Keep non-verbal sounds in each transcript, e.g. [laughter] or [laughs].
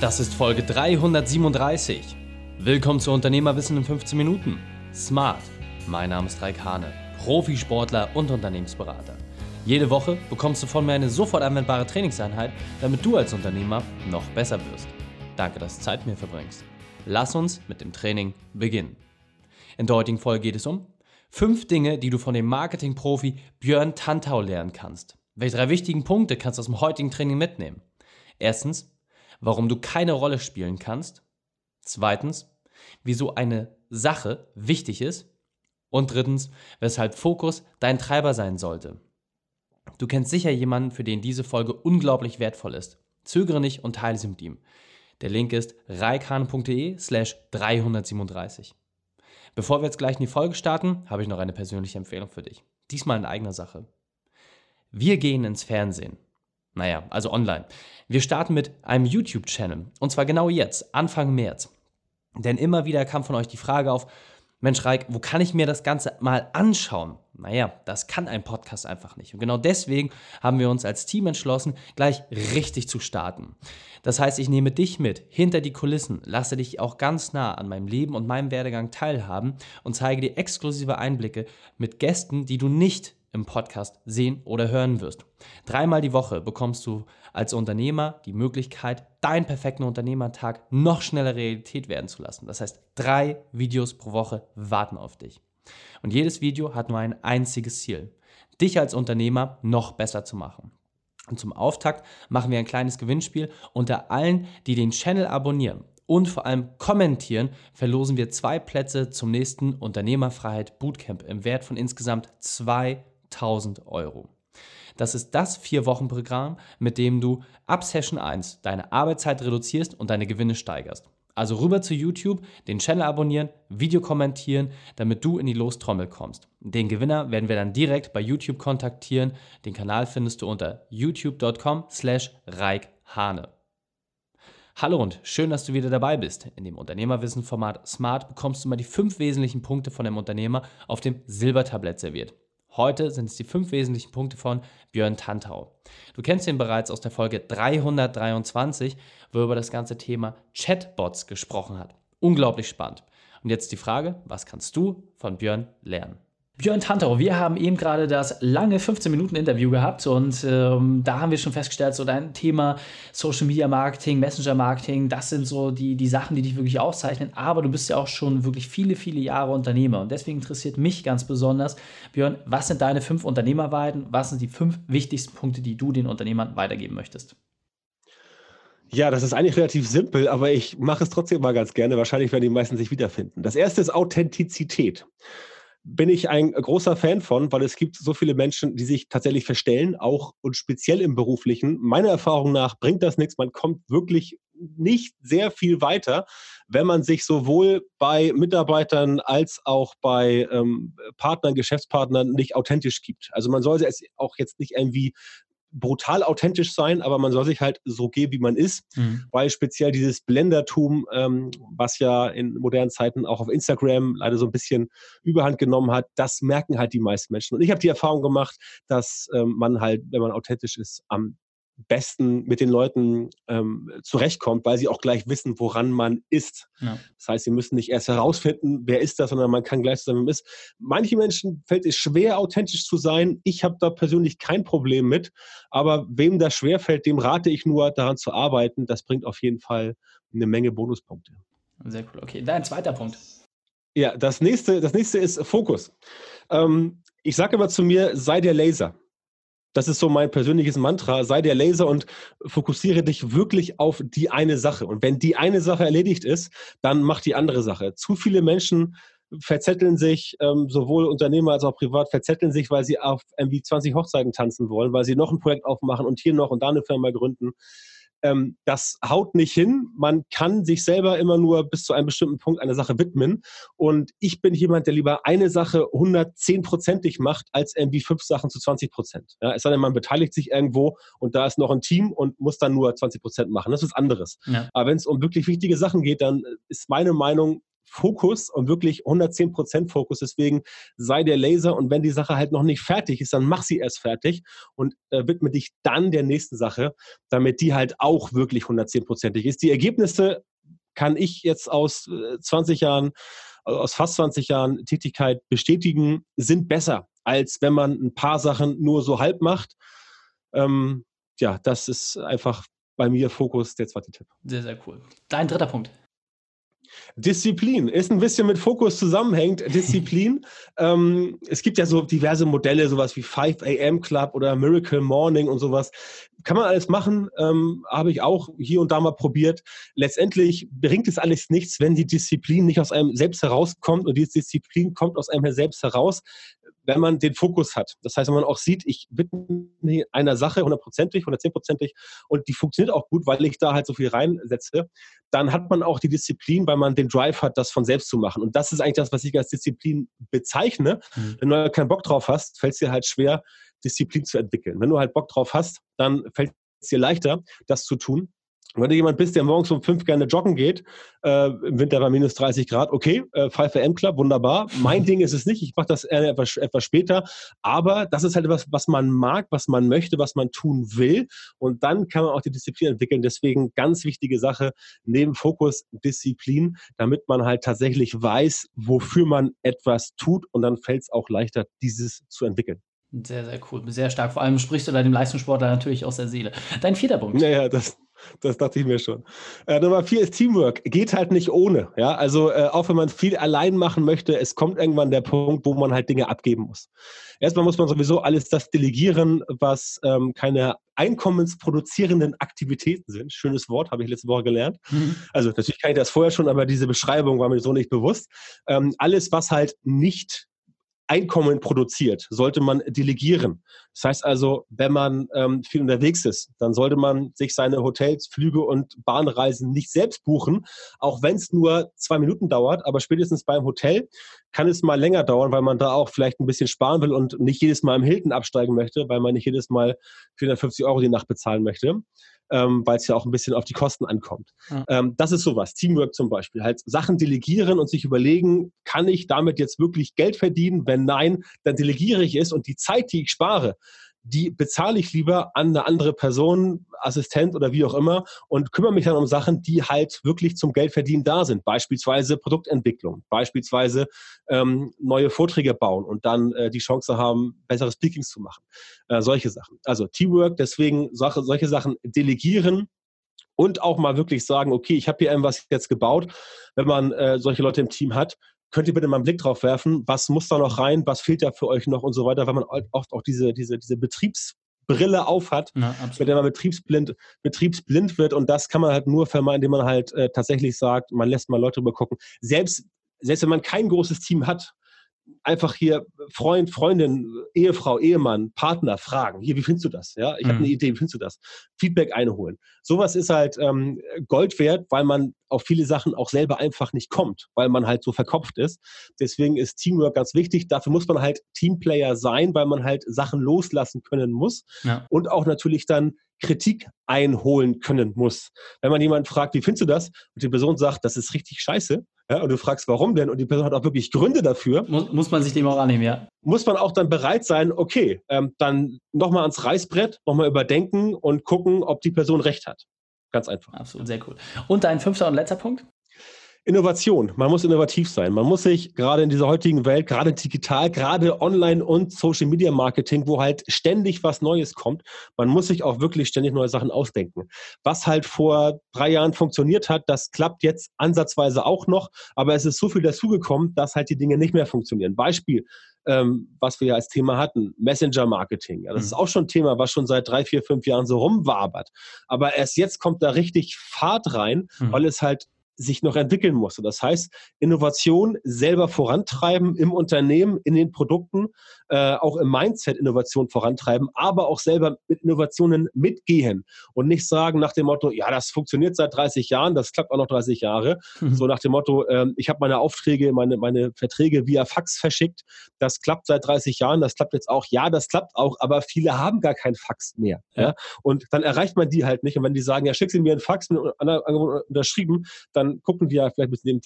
Das ist Folge 337. Willkommen zu Unternehmerwissen in 15 Minuten. Smart. Mein Name ist Raik Hane, Profisportler und Unternehmensberater. Jede Woche bekommst du von mir eine sofort anwendbare Trainingseinheit, damit du als Unternehmer noch besser wirst. Danke, dass du Zeit mit mir verbringst. Lass uns mit dem Training beginnen. In der heutigen Folge geht es um fünf Dinge, die du von dem Marketing-Profi Björn Tantau lernen kannst. Welche drei wichtigen Punkte kannst du aus dem heutigen Training mitnehmen? Erstens, warum du keine Rolle spielen kannst. Zweitens, wieso eine Sache wichtig ist. Und drittens, weshalb Fokus dein Treiber sein sollte. Du kennst sicher jemanden, für den diese Folge unglaublich wertvoll ist. Zögere nicht und teile sie mit ihm. Der Link ist reikane.de slash 337. Bevor wir jetzt gleich in die Folge starten, habe ich noch eine persönliche Empfehlung für dich. Diesmal in eigener Sache. Wir gehen ins Fernsehen. Naja, also online. Wir starten mit einem YouTube-Channel. Und zwar genau jetzt, Anfang März. Denn immer wieder kam von euch die Frage auf, Mensch, Reik, wo kann ich mir das Ganze mal anschauen? Naja, das kann ein Podcast einfach nicht. Und genau deswegen haben wir uns als Team entschlossen, gleich richtig zu starten. Das heißt, ich nehme dich mit hinter die Kulissen, lasse dich auch ganz nah an meinem Leben und meinem Werdegang teilhaben und zeige dir exklusive Einblicke mit Gästen, die du nicht im Podcast sehen oder hören wirst. Dreimal die Woche bekommst du als Unternehmer die Möglichkeit, deinen perfekten Unternehmertag noch schneller Realität werden zu lassen. Das heißt, drei Videos pro Woche warten auf dich. Und jedes Video hat nur ein einziges Ziel, dich als Unternehmer noch besser zu machen. Und zum Auftakt machen wir ein kleines Gewinnspiel. Unter allen, die den Channel abonnieren und vor allem kommentieren, verlosen wir zwei Plätze zum nächsten Unternehmerfreiheit Bootcamp im Wert von insgesamt 2000 Euro. Das ist das Vier-Wochen-Programm, mit dem du ab Session 1 deine Arbeitszeit reduzierst und deine Gewinne steigerst. Also rüber zu YouTube, den Channel abonnieren, Video kommentieren, damit du in die Lostrommel kommst. Den Gewinner werden wir dann direkt bei YouTube kontaktieren. Den Kanal findest du unter youtube.com slash reikhane. Hallo und schön, dass du wieder dabei bist. In dem Unternehmerwissen-Format Smart bekommst du mal die fünf wesentlichen Punkte von dem Unternehmer auf dem Silbertablett serviert. Heute sind es die fünf wesentlichen Punkte von Björn Tantau. Du kennst ihn bereits aus der Folge 323, wo er über das ganze Thema Chatbots gesprochen hat. Unglaublich spannend. Und jetzt die Frage, was kannst du von Björn lernen? Björn Tantau, wir haben eben gerade das lange 15-Minuten-Interview gehabt und ähm, da haben wir schon festgestellt, so dein Thema Social Media Marketing, Messenger Marketing, das sind so die, die Sachen, die dich wirklich auszeichnen. Aber du bist ja auch schon wirklich viele, viele Jahre Unternehmer und deswegen interessiert mich ganz besonders, Björn, was sind deine fünf Unternehmerweiten? Was sind die fünf wichtigsten Punkte, die du den Unternehmern weitergeben möchtest? Ja, das ist eigentlich relativ simpel, aber ich mache es trotzdem mal ganz gerne. Wahrscheinlich werden die meisten sich wiederfinden. Das erste ist Authentizität bin ich ein großer Fan von, weil es gibt so viele Menschen, die sich tatsächlich verstellen, auch und speziell im beruflichen. Meiner Erfahrung nach bringt das nichts. Man kommt wirklich nicht sehr viel weiter, wenn man sich sowohl bei Mitarbeitern als auch bei ähm, Partnern, Geschäftspartnern nicht authentisch gibt. Also man sollte es auch jetzt nicht irgendwie brutal authentisch sein, aber man soll sich halt so geben, wie man ist, mhm. weil speziell dieses Blendertum, ähm, was ja in modernen Zeiten auch auf Instagram leider so ein bisschen Überhand genommen hat, das merken halt die meisten Menschen. Und ich habe die Erfahrung gemacht, dass ähm, man halt, wenn man authentisch ist, am besten mit den Leuten ähm, zurechtkommt, weil sie auch gleich wissen, woran man ist. Ja. Das heißt, sie müssen nicht erst herausfinden, wer ist das, sondern man kann gleich zusammen ist. Manche Menschen fällt es schwer, authentisch zu sein. Ich habe da persönlich kein Problem mit, aber wem das schwer fällt, dem rate ich nur, daran zu arbeiten. Das bringt auf jeden Fall eine Menge Bonuspunkte. Sehr cool. Okay, dein zweiter Punkt. Ja, das nächste, das nächste ist Fokus. Ähm, ich sage immer zu mir, sei der Laser. Das ist so mein persönliches Mantra. Sei der Laser und fokussiere dich wirklich auf die eine Sache. Und wenn die eine Sache erledigt ist, dann mach die andere Sache. Zu viele Menschen verzetteln sich, ähm, sowohl Unternehmer als auch privat, verzetteln sich, weil sie auf irgendwie 20 Hochzeiten tanzen wollen, weil sie noch ein Projekt aufmachen und hier noch und da eine Firma gründen ähm, das haut nicht hin. Man kann sich selber immer nur bis zu einem bestimmten Punkt einer Sache widmen. Und ich bin jemand, der lieber eine Sache 110-prozentig macht, als irgendwie fünf Sachen zu 20 Prozent. Ja, es sei denn, man beteiligt sich irgendwo und da ist noch ein Team und muss dann nur 20 Prozent machen. Das ist anderes. Ja. Aber wenn es um wirklich wichtige Sachen geht, dann ist meine Meinung, Fokus und wirklich 110 Prozent Fokus. Deswegen sei der Laser und wenn die Sache halt noch nicht fertig ist, dann mach sie erst fertig und äh, widme dich dann der nächsten Sache, damit die halt auch wirklich 110 prozentig ist. Die Ergebnisse kann ich jetzt aus 20 äh, Jahren, aus fast 20 Jahren Tätigkeit bestätigen, sind besser, als wenn man ein paar Sachen nur so halb macht. Ähm, ja, das ist einfach bei mir Fokus der zweite Tipp. Sehr, sehr cool. Dein dritter Punkt. Disziplin ist ein bisschen mit Fokus zusammenhängt. Disziplin. [laughs] ähm, es gibt ja so diverse Modelle, sowas wie 5 AM Club oder Miracle Morning und sowas. Kann man alles machen, ähm, habe ich auch hier und da mal probiert. Letztendlich bringt es alles nichts, wenn die Disziplin nicht aus einem selbst herauskommt und die Disziplin kommt aus einem selbst heraus wenn man den Fokus hat. Das heißt, wenn man auch sieht, ich widme einer Sache hundertprozentig, hundertzehnprozentig und die funktioniert auch gut, weil ich da halt so viel reinsetze, dann hat man auch die Disziplin, weil man den Drive hat, das von selbst zu machen. Und das ist eigentlich das, was ich als Disziplin bezeichne. Mhm. Wenn du keinen Bock drauf hast, fällt es dir halt schwer, Disziplin zu entwickeln. Wenn du halt Bock drauf hast, dann fällt es dir leichter, das zu tun. Wenn du jemand bist, der morgens um fünf gerne joggen geht, äh, im Winter bei minus 30 Grad, okay, äh, 5 AM Club, wunderbar. Mein [laughs] Ding ist es nicht, ich mache das etwas, etwas später, aber das ist halt etwas, was man mag, was man möchte, was man tun will und dann kann man auch die Disziplin entwickeln. Deswegen ganz wichtige Sache, neben Fokus Disziplin, damit man halt tatsächlich weiß, wofür man etwas tut und dann fällt es auch leichter, dieses zu entwickeln. Sehr, sehr cool. Sehr stark. Vor allem sprichst du da dem Leistungssportler natürlich aus der Seele. Dein vierter Punkt. Naja, das, das dachte ich mir schon. Äh, Nummer vier ist Teamwork. Geht halt nicht ohne. Ja, also äh, auch wenn man viel allein machen möchte, es kommt irgendwann der Punkt, wo man halt Dinge abgeben muss. Erstmal muss man sowieso alles das delegieren, was ähm, keine einkommensproduzierenden Aktivitäten sind. Schönes Wort, habe ich letzte Woche gelernt. Mhm. Also natürlich kann ich das vorher schon, aber diese Beschreibung war mir so nicht bewusst. Ähm, alles, was halt nicht Einkommen produziert, sollte man delegieren. Das heißt also, wenn man ähm, viel unterwegs ist, dann sollte man sich seine Hotels, Flüge und Bahnreisen nicht selbst buchen, auch wenn es nur zwei Minuten dauert. Aber spätestens beim Hotel kann es mal länger dauern, weil man da auch vielleicht ein bisschen sparen will und nicht jedes Mal im Hilton absteigen möchte, weil man nicht jedes Mal 450 Euro die Nacht bezahlen möchte ähm, weil es ja auch ein bisschen auf die Kosten ankommt. Ja. Ähm, das ist sowas, Teamwork zum Beispiel. Halt Sachen delegieren und sich überlegen, kann ich damit jetzt wirklich Geld verdienen? Wenn nein, dann delegiere ich es und die Zeit, die ich spare, die bezahle ich lieber an eine andere Person, Assistent oder wie auch immer und kümmere mich dann um Sachen, die halt wirklich zum Geldverdienen da sind. Beispielsweise Produktentwicklung, beispielsweise ähm, neue Vorträge bauen und dann äh, die Chance haben, bessere Speakings zu machen. Äh, solche Sachen. Also Teamwork, deswegen Sache, solche Sachen delegieren, und auch mal wirklich sagen, okay, ich habe hier irgendwas jetzt gebaut, wenn man äh, solche Leute im Team hat, könnt ihr bitte mal einen Blick drauf werfen, was muss da noch rein, was fehlt da für euch noch und so weiter, weil man oft auch diese, diese, diese Betriebsbrille aufhat, ja, mit der man betriebsblind, betriebsblind wird und das kann man halt nur vermeiden, indem man halt äh, tatsächlich sagt, man lässt mal Leute drüber gucken. Selbst, selbst wenn man kein großes Team hat, einfach hier Freund, Freundin, Ehefrau, Ehemann, Partner fragen. Hier, wie findest du das? Ja, ich mhm. habe eine Idee, wie findest du das? Feedback einholen. Sowas ist halt ähm, Gold wert, weil man auf viele Sachen auch selber einfach nicht kommt, weil man halt so verkopft ist. Deswegen ist Teamwork ganz wichtig. Dafür muss man halt Teamplayer sein, weil man halt Sachen loslassen können muss ja. und auch natürlich dann Kritik einholen können muss. Wenn man jemanden fragt, wie findest du das? Und die Person sagt, das ist richtig scheiße, ja, und du fragst, warum denn? Und die Person hat auch wirklich Gründe dafür. Muss, muss man sich dem auch annehmen, ja. Muss man auch dann bereit sein, okay, ähm, dann nochmal ans Reißbrett, nochmal überdenken und gucken, ob die Person recht hat. Ganz einfach. Absolut, sehr cool. Und dein fünfter und letzter Punkt? Innovation. Man muss innovativ sein. Man muss sich gerade in dieser heutigen Welt, gerade digital, gerade online und Social Media Marketing, wo halt ständig was Neues kommt, man muss sich auch wirklich ständig neue Sachen ausdenken. Was halt vor drei Jahren funktioniert hat, das klappt jetzt ansatzweise auch noch, aber es ist so viel dazugekommen, dass halt die Dinge nicht mehr funktionieren. Beispiel, ähm, was wir ja als Thema hatten, Messenger-Marketing. Ja, das mhm. ist auch schon ein Thema, was schon seit drei, vier, fünf Jahren so rumwabert. Aber erst jetzt kommt da richtig Fahrt rein, mhm. weil es halt sich noch entwickeln musste. Das heißt, Innovation selber vorantreiben im Unternehmen, in den Produkten, äh, auch im Mindset Innovation vorantreiben, aber auch selber mit Innovationen mitgehen und nicht sagen nach dem Motto, ja, das funktioniert seit 30 Jahren, das klappt auch noch 30 Jahre. Mhm. So nach dem Motto, äh, ich habe meine Aufträge, meine, meine Verträge via Fax verschickt, das klappt seit 30 Jahren, das klappt jetzt auch. Ja, das klappt auch, aber viele haben gar kein Fax mehr. Ja. ja? Und dann erreicht man die halt nicht. Und wenn die sagen, ja, schick sie mir ein Fax mit Angebot unterschrieben, dann dann gucken die ja vielleicht mit dem,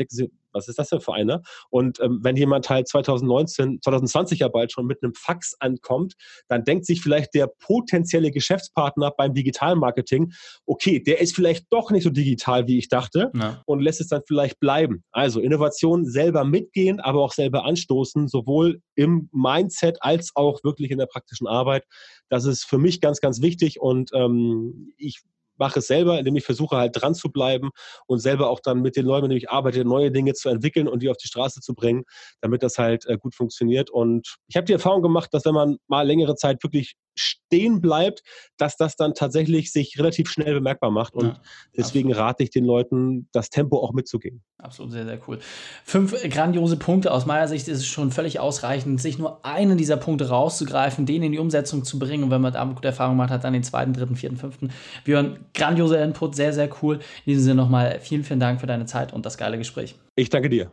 was ist das denn für einer? Und ähm, wenn jemand halt 2019, 2020 ja bald schon mit einem Fax ankommt, dann denkt sich vielleicht der potenzielle Geschäftspartner beim Digitalmarketing, okay, der ist vielleicht doch nicht so digital, wie ich dachte ja. und lässt es dann vielleicht bleiben. Also Innovation selber mitgehen, aber auch selber anstoßen, sowohl im Mindset als auch wirklich in der praktischen Arbeit. Das ist für mich ganz, ganz wichtig und ähm, ich mache es selber, indem ich versuche halt dran zu bleiben und selber auch dann mit den Leuten, mit denen ich arbeite, neue Dinge zu entwickeln und die auf die Straße zu bringen, damit das halt äh, gut funktioniert. Und ich habe die Erfahrung gemacht, dass wenn man mal längere Zeit wirklich stehen bleibt, dass das dann tatsächlich sich relativ schnell bemerkbar macht. Und ja, deswegen absolut. rate ich den Leuten, das Tempo auch mitzugehen. Absolut, sehr, sehr cool. Fünf grandiose Punkte. Aus meiner Sicht ist es schon völlig ausreichend, sich nur einen dieser Punkte rauszugreifen, den in die Umsetzung zu bringen. Und wenn man damit gute Erfahrung macht, hat dann den zweiten, dritten, vierten, fünften. Björn, grandioser Input, sehr, sehr cool. In diesem Sinne nochmal vielen, vielen Dank für deine Zeit und das geile Gespräch. Ich danke dir.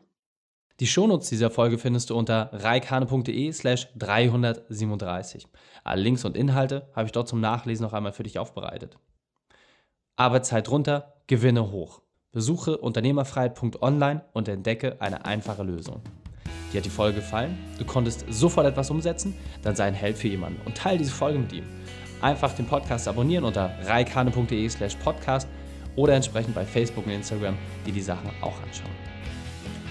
Die Shownotes dieser Folge findest du unter reikane.de slash 337. Alle Links und Inhalte habe ich dort zum Nachlesen noch einmal für dich aufbereitet. Arbeitszeit runter, Gewinne hoch. Besuche unternehmerfreiheit.online und entdecke eine einfache Lösung. Dir hat die Folge gefallen? Du konntest sofort etwas umsetzen? Dann sei ein Held für jemanden und teile diese Folge mit ihm. Einfach den Podcast abonnieren unter reikane.de slash podcast oder entsprechend bei Facebook und Instagram dir die Sachen auch anschauen